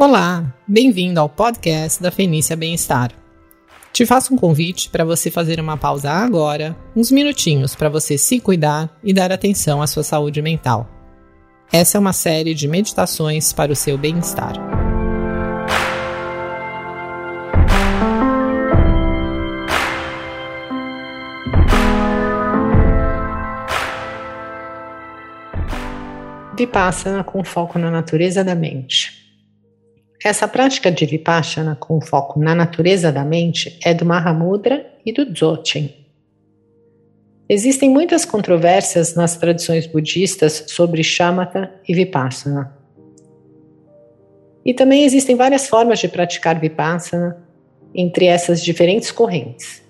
Olá, bem-vindo ao podcast da Fenícia Bem-Estar. Te faço um convite para você fazer uma pausa agora, uns minutinhos para você se cuidar e dar atenção à sua saúde mental. Essa é uma série de meditações para o seu bem-estar. Vipassana com foco na natureza da mente. Essa prática de Vipassana com foco na natureza da mente é do Mahamudra e do Dzogchen. Existem muitas controvérsias nas tradições budistas sobre Shamatha e Vipassana. E também existem várias formas de praticar Vipassana entre essas diferentes correntes.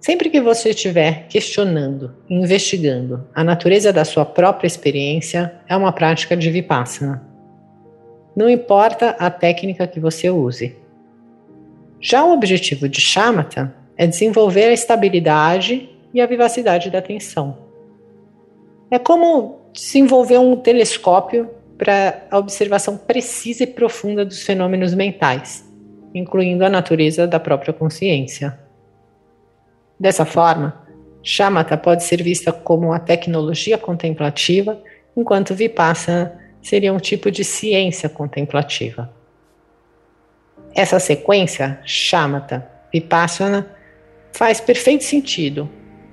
Sempre que você estiver questionando, investigando a natureza da sua própria experiência, é uma prática de Vipassana não importa a técnica que você use. Já o objetivo de Shamatha é desenvolver a estabilidade e a vivacidade da atenção. É como desenvolver um telescópio para a observação precisa e profunda dos fenômenos mentais, incluindo a natureza da própria consciência. Dessa forma, Shamatha pode ser vista como a tecnologia contemplativa, enquanto Vipassana seria um tipo de ciência contemplativa. Essa sequência, Shamatha Vipassana, faz perfeito sentido.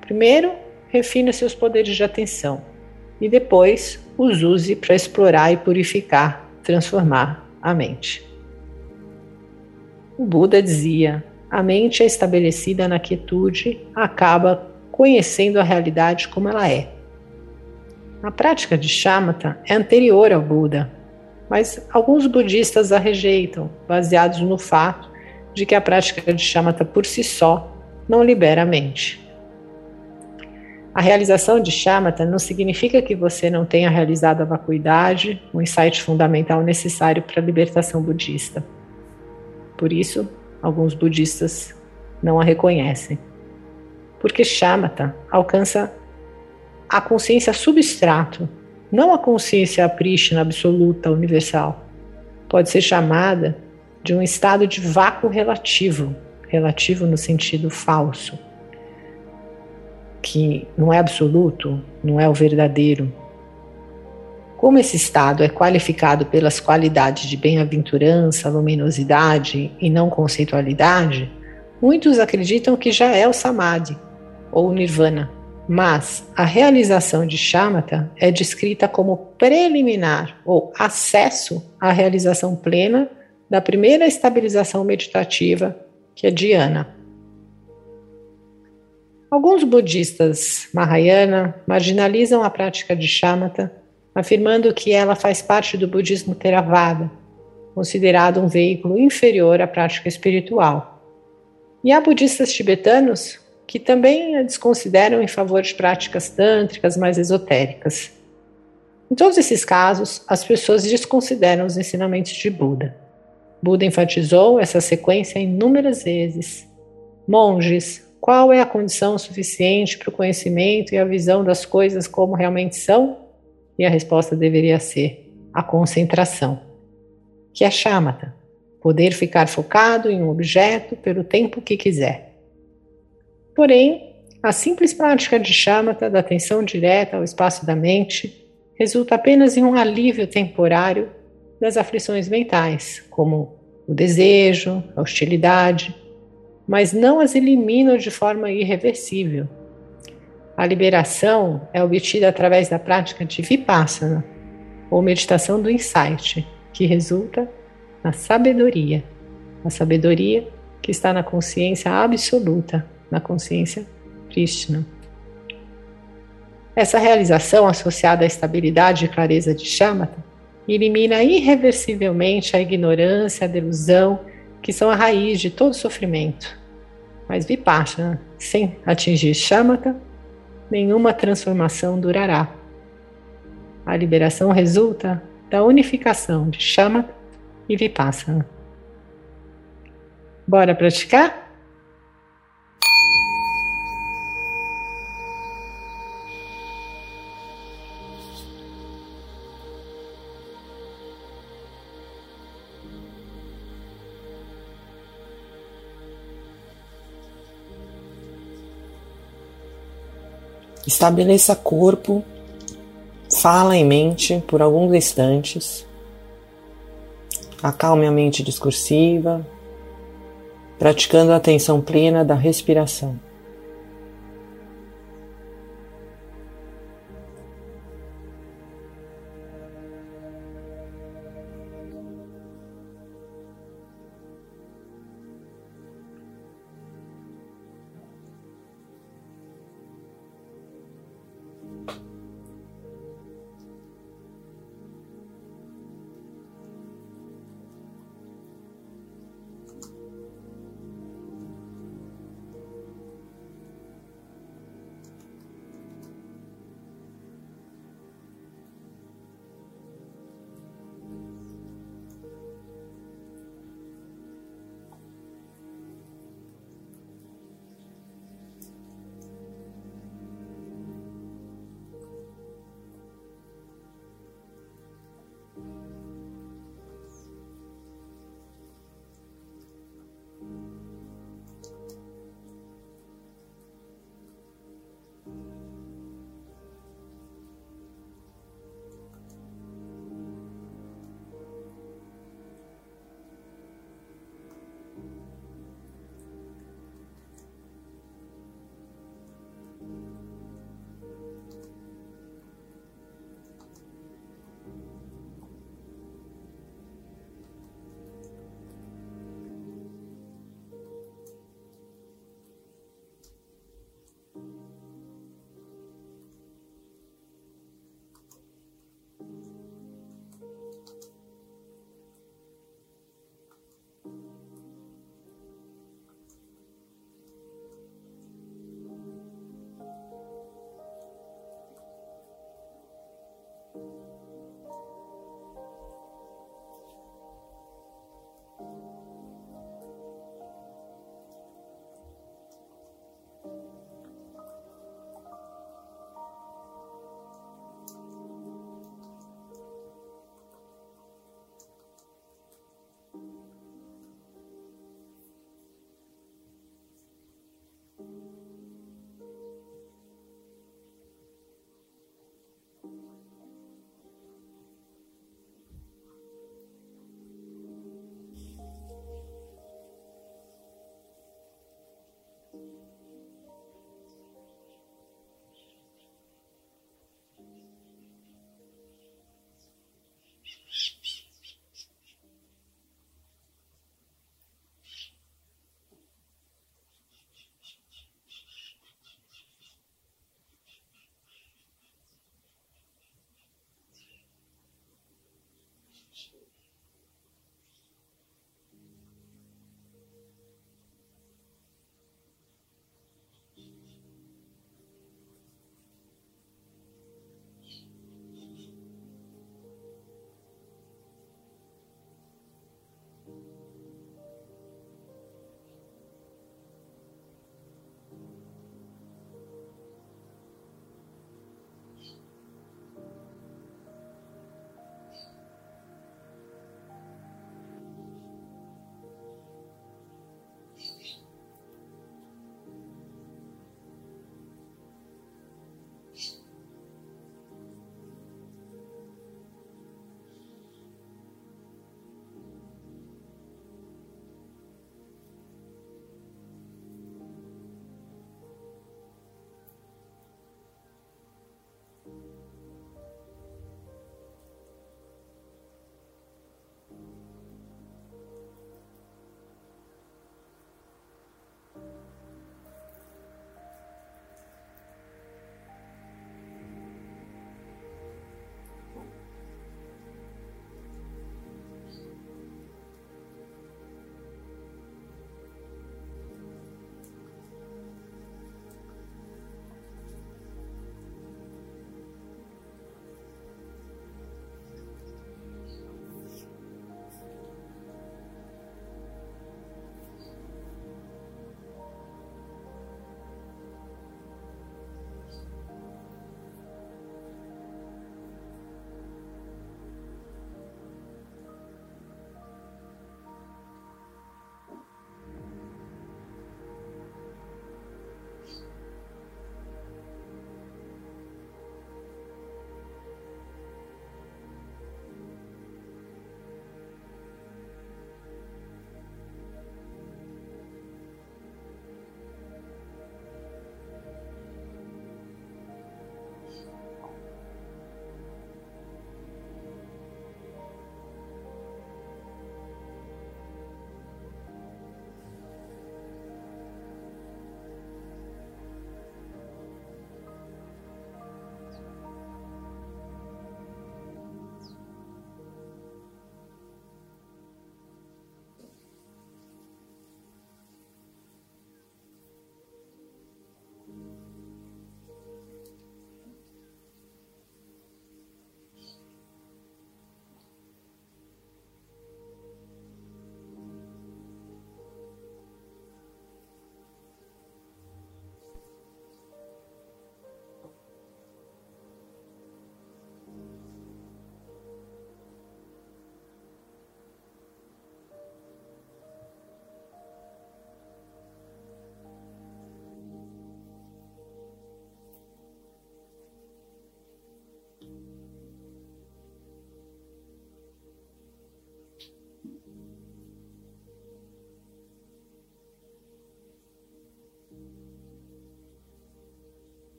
Primeiro, refine seus poderes de atenção e depois os use para explorar e purificar, transformar a mente. O Buda dizia: a mente é estabelecida na quietude, acaba conhecendo a realidade como ela é. A prática de shamatha é anterior ao Buda, mas alguns budistas a rejeitam, baseados no fato de que a prática de shamatha por si só não libera a mente. A realização de shamatha não significa que você não tenha realizado a vacuidade, o insight fundamental necessário para a libertação budista. Por isso, alguns budistas não a reconhecem. Porque shamatha alcança a consciência substrato, não a consciência prístina, absoluta, universal. Pode ser chamada de um estado de vácuo relativo, relativo no sentido falso, que não é absoluto, não é o verdadeiro. Como esse estado é qualificado pelas qualidades de bem-aventurança, luminosidade e não conceitualidade, muitos acreditam que já é o samadhi ou nirvana mas a realização de shamatha é descrita como preliminar ou acesso à realização plena da primeira estabilização meditativa, que é dhyana. Alguns budistas Mahayana marginalizam a prática de shamatha, afirmando que ela faz parte do budismo Theravada, considerado um veículo inferior à prática espiritual. E há budistas tibetanos que também a desconsideram em favor de práticas tântricas mais esotéricas. Em todos esses casos, as pessoas desconsideram os ensinamentos de Buda. Buda enfatizou essa sequência inúmeras vezes. Monges, qual é a condição suficiente para o conhecimento e a visão das coisas como realmente são? E a resposta deveria ser a concentração, que é chamata, poder ficar focado em um objeto pelo tempo que quiser. Porém, a simples prática de chamata da atenção direta ao espaço da mente resulta apenas em um alívio temporário das aflições mentais, como o desejo, a hostilidade, mas não as eliminam de forma irreversível. A liberação é obtida através da prática de vipassana, ou meditação do insight, que resulta na sabedoria, a sabedoria que está na consciência absoluta na consciência Krishna. Essa realização associada à estabilidade e clareza de Shamatha elimina irreversivelmente a ignorância, a delusão, que são a raiz de todo sofrimento. Mas Vipassana, sem atingir Shamatha, nenhuma transformação durará. A liberação resulta da unificação de Shamatha e Vipassana. Bora praticar? Estabeleça corpo, fala em mente por alguns instantes. Acalme a mente discursiva, praticando a atenção plena da respiração.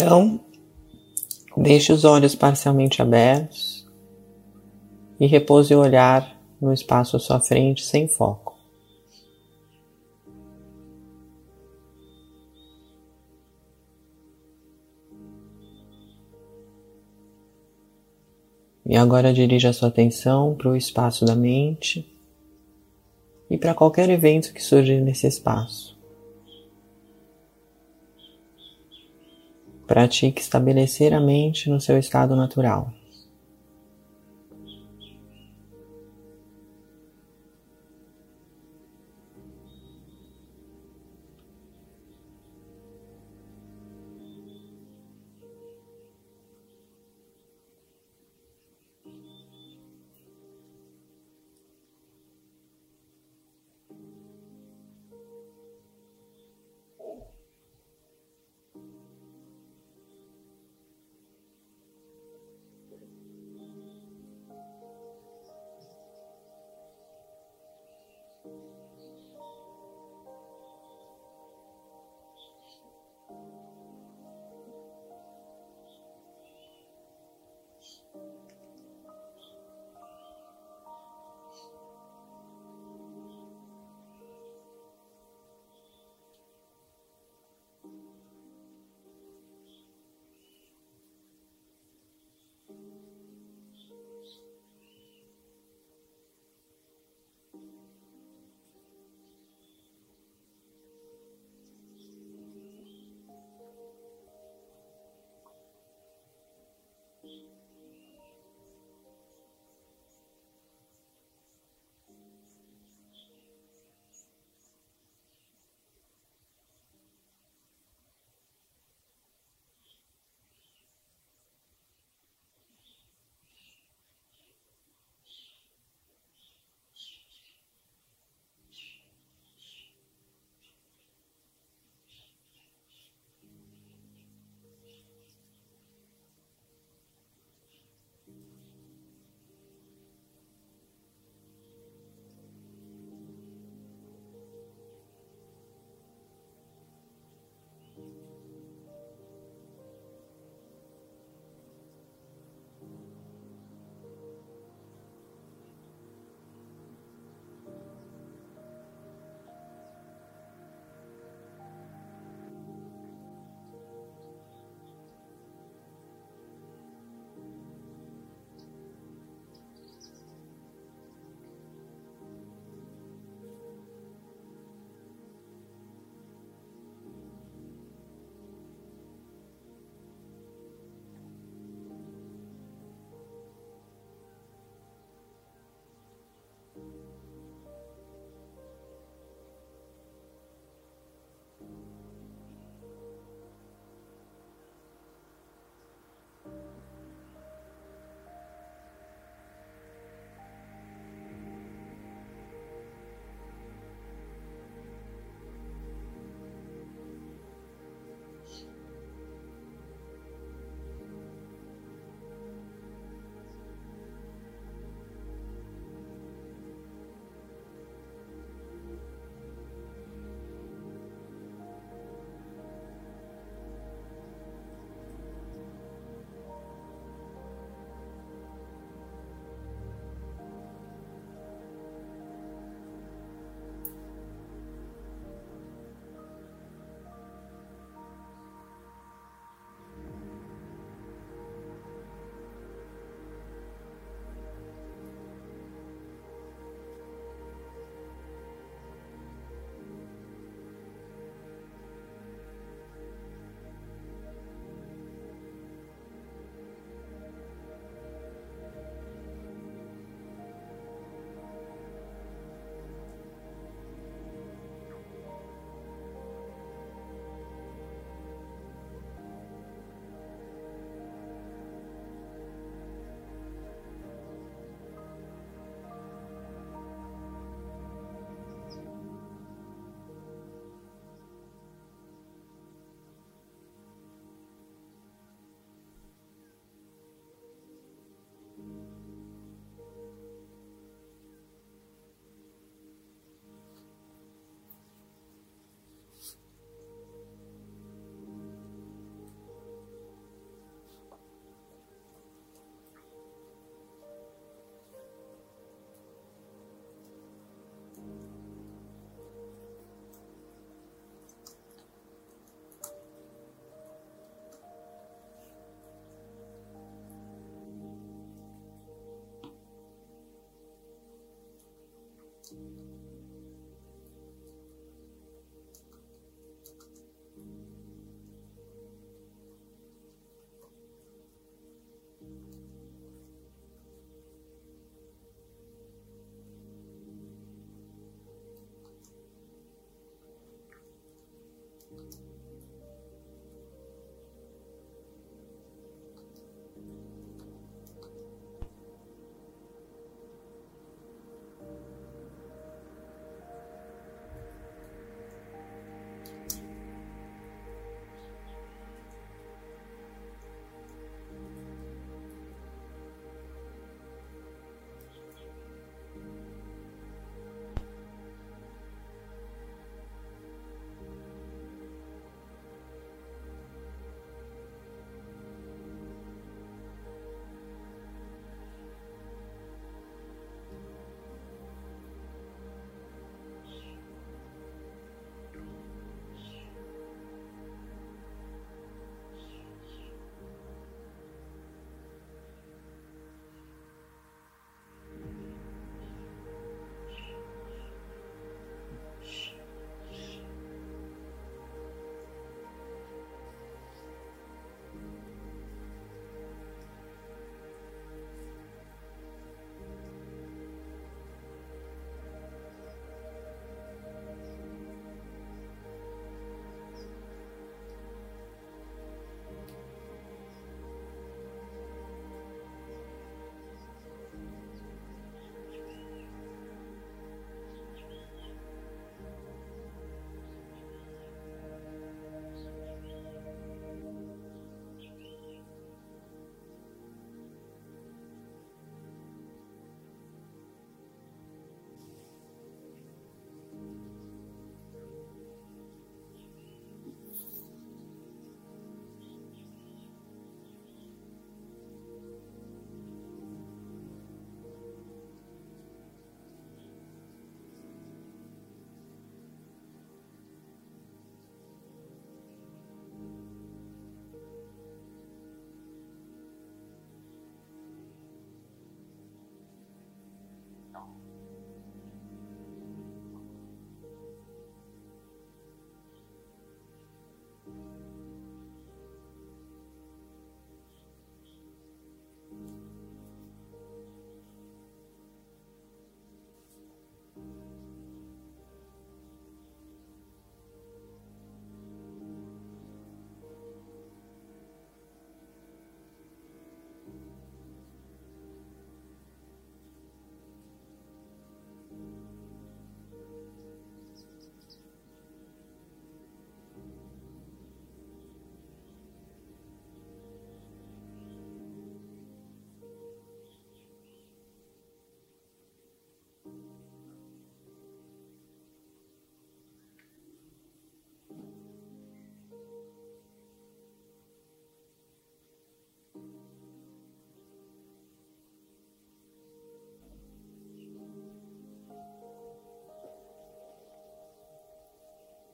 Então, deixe os olhos parcialmente abertos e repouse o olhar no espaço à sua frente sem foco. E agora dirija a sua atenção para o espaço da mente e para qualquer evento que surja nesse espaço. Pratique estabelecer a mente no seu estado natural.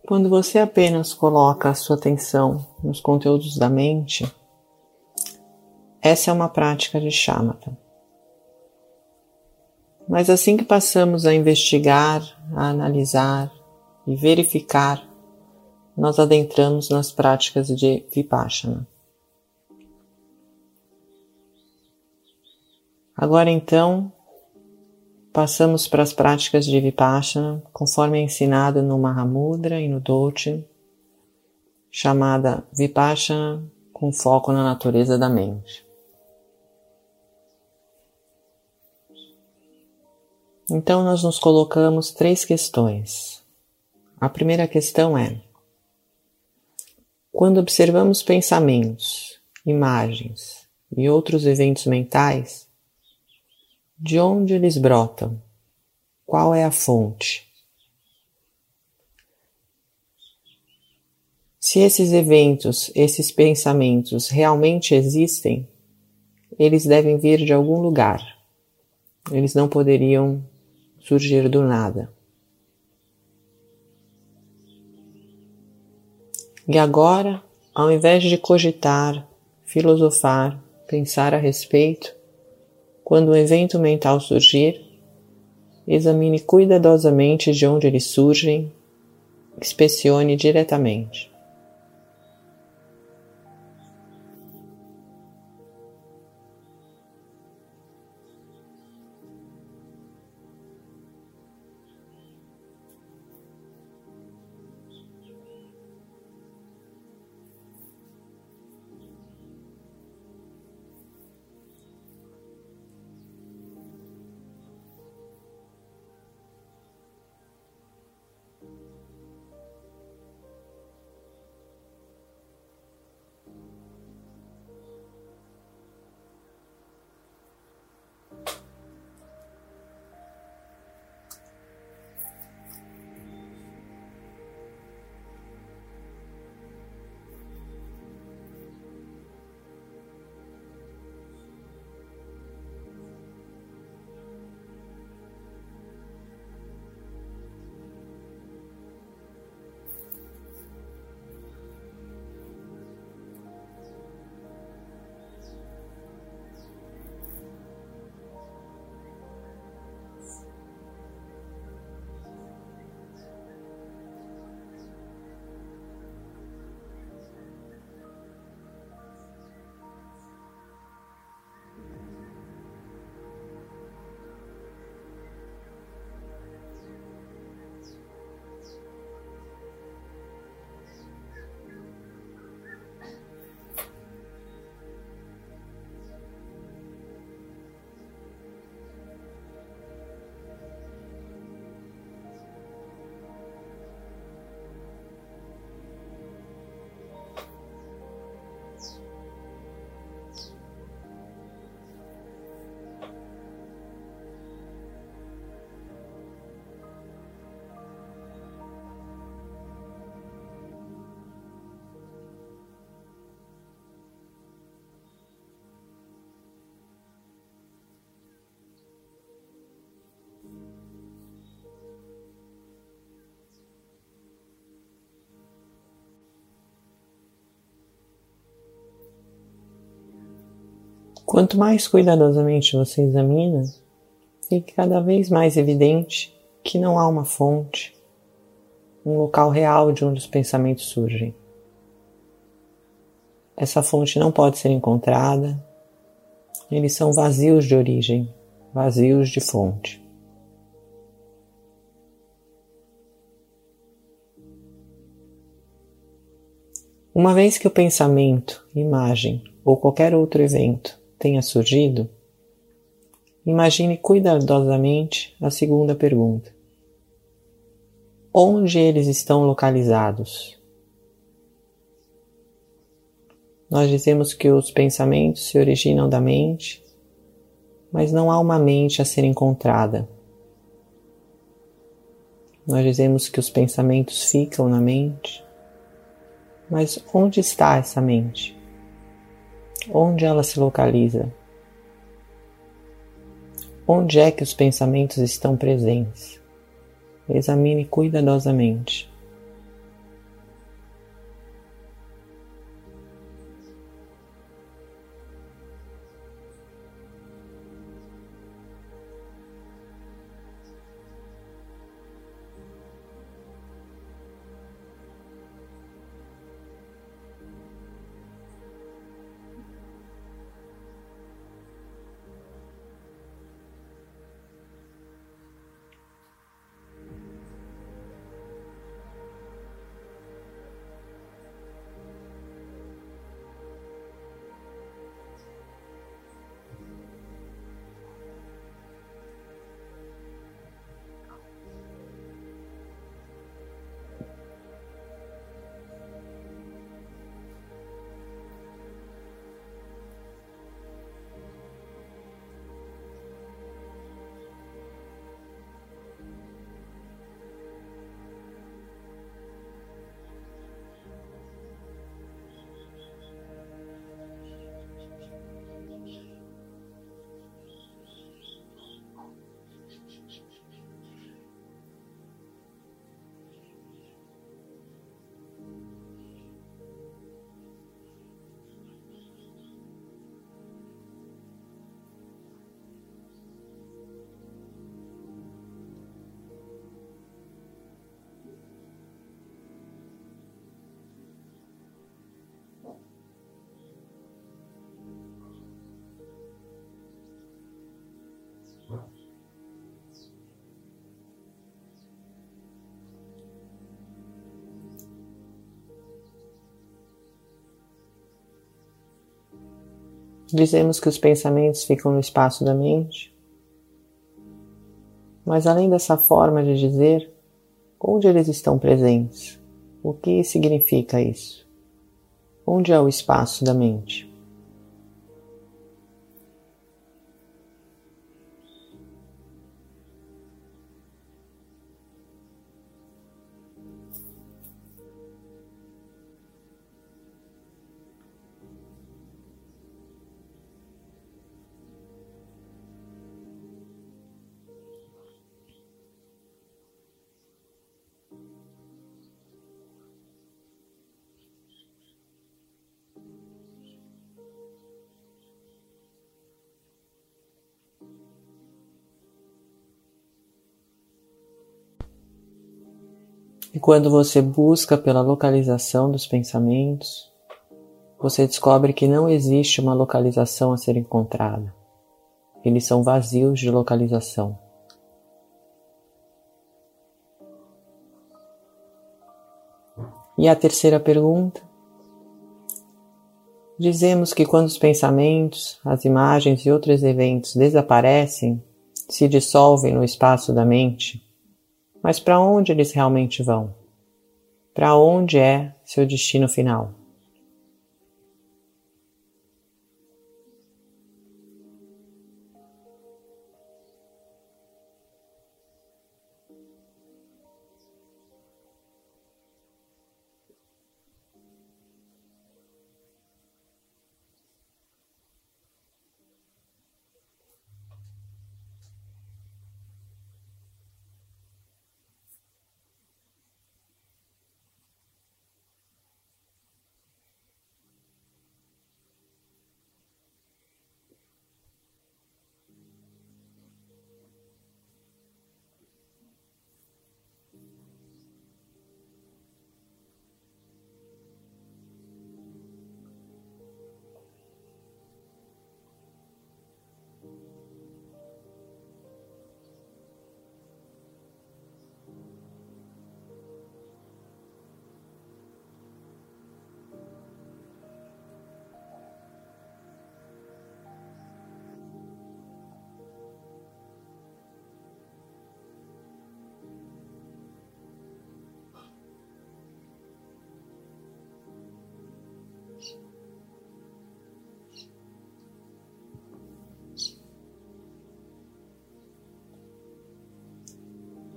Quando você apenas coloca a sua atenção nos conteúdos da mente, essa é uma prática de shamatha. Mas assim que passamos a investigar, a analisar e verificar, nós adentramos nas práticas de Vipassana. Agora então, passamos para as práticas de Vipassana, conforme é ensinado no Mahamudra e no Doche, chamada Vipassana com foco na natureza da mente. Então nós nos colocamos três questões. A primeira questão é: quando observamos pensamentos, imagens e outros eventos mentais, de onde eles brotam? Qual é a fonte? Se esses eventos, esses pensamentos realmente existem, eles devem vir de algum lugar. Eles não poderiam surgir do nada. E agora, ao invés de cogitar, filosofar, pensar a respeito, quando um evento mental surgir, examine cuidadosamente de onde eles surgem, inspecione diretamente. Quanto mais cuidadosamente você examina, fica cada vez mais evidente que não há uma fonte, um local real de onde os pensamentos surgem. Essa fonte não pode ser encontrada, eles são vazios de origem, vazios de fonte. Uma vez que o pensamento, imagem ou qualquer outro evento tenha surgido, imagine cuidadosamente a segunda pergunta. Onde eles estão localizados? Nós dizemos que os pensamentos se originam da mente, mas não há uma mente a ser encontrada. Nós dizemos que os pensamentos ficam na mente, mas onde está essa mente? Onde ela se localiza? Onde é que os pensamentos estão presentes? Examine cuidadosamente. Dizemos que os pensamentos ficam no espaço da mente, mas além dessa forma de dizer, onde eles estão presentes? O que significa isso? Onde é o espaço da mente? Quando você busca pela localização dos pensamentos, você descobre que não existe uma localização a ser encontrada. Eles são vazios de localização. E a terceira pergunta? Dizemos que quando os pensamentos, as imagens e outros eventos desaparecem, se dissolvem no espaço da mente, mas para onde eles realmente vão? Para onde é seu destino final?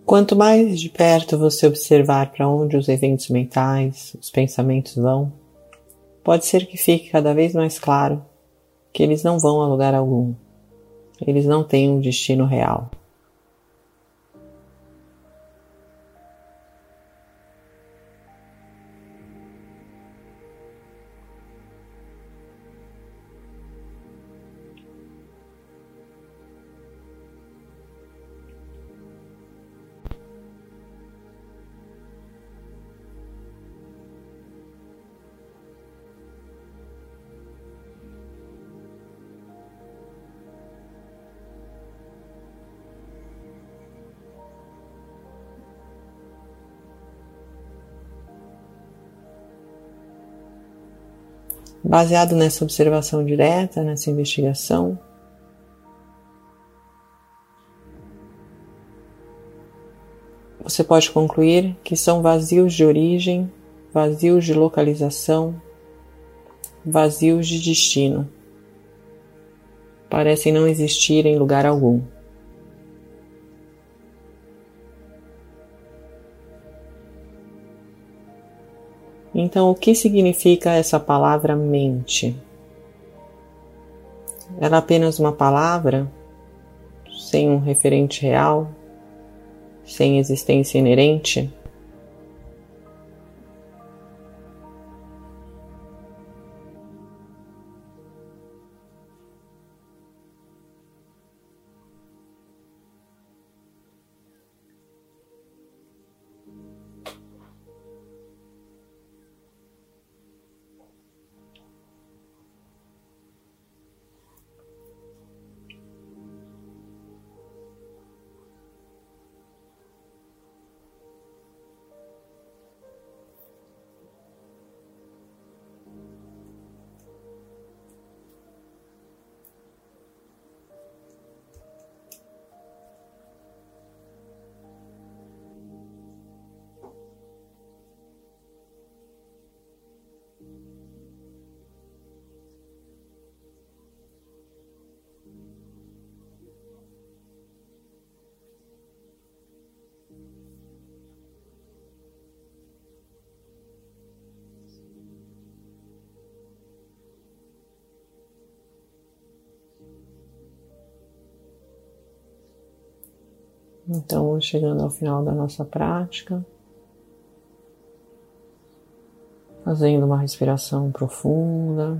Quanto mais de perto você observar para onde os eventos mentais, os pensamentos vão, pode ser que fique cada vez mais claro que eles não vão a lugar algum. Eles não têm um destino real. Baseado nessa observação direta, nessa investigação, você pode concluir que são vazios de origem, vazios de localização, vazios de destino. Parecem não existir em lugar algum. Então, o que significa essa palavra mente? Ela é apenas uma palavra, sem um referente real, sem existência inerente? Então, chegando ao final da nossa prática, fazendo uma respiração profunda,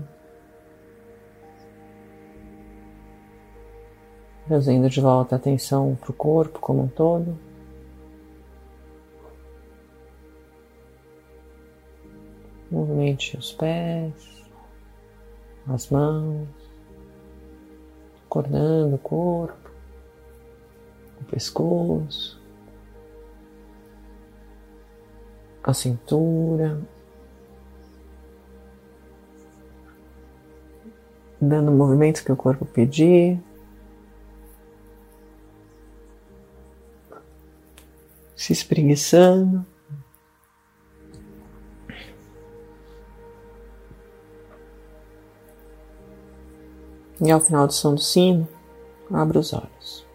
trazendo de volta a atenção para o corpo como um todo. Movimente os pés, as mãos, acordando o corpo, o pescoço, a cintura, dando o movimento que o corpo pedir. Se espreguiçando. E ao final do som do sino, abra os olhos.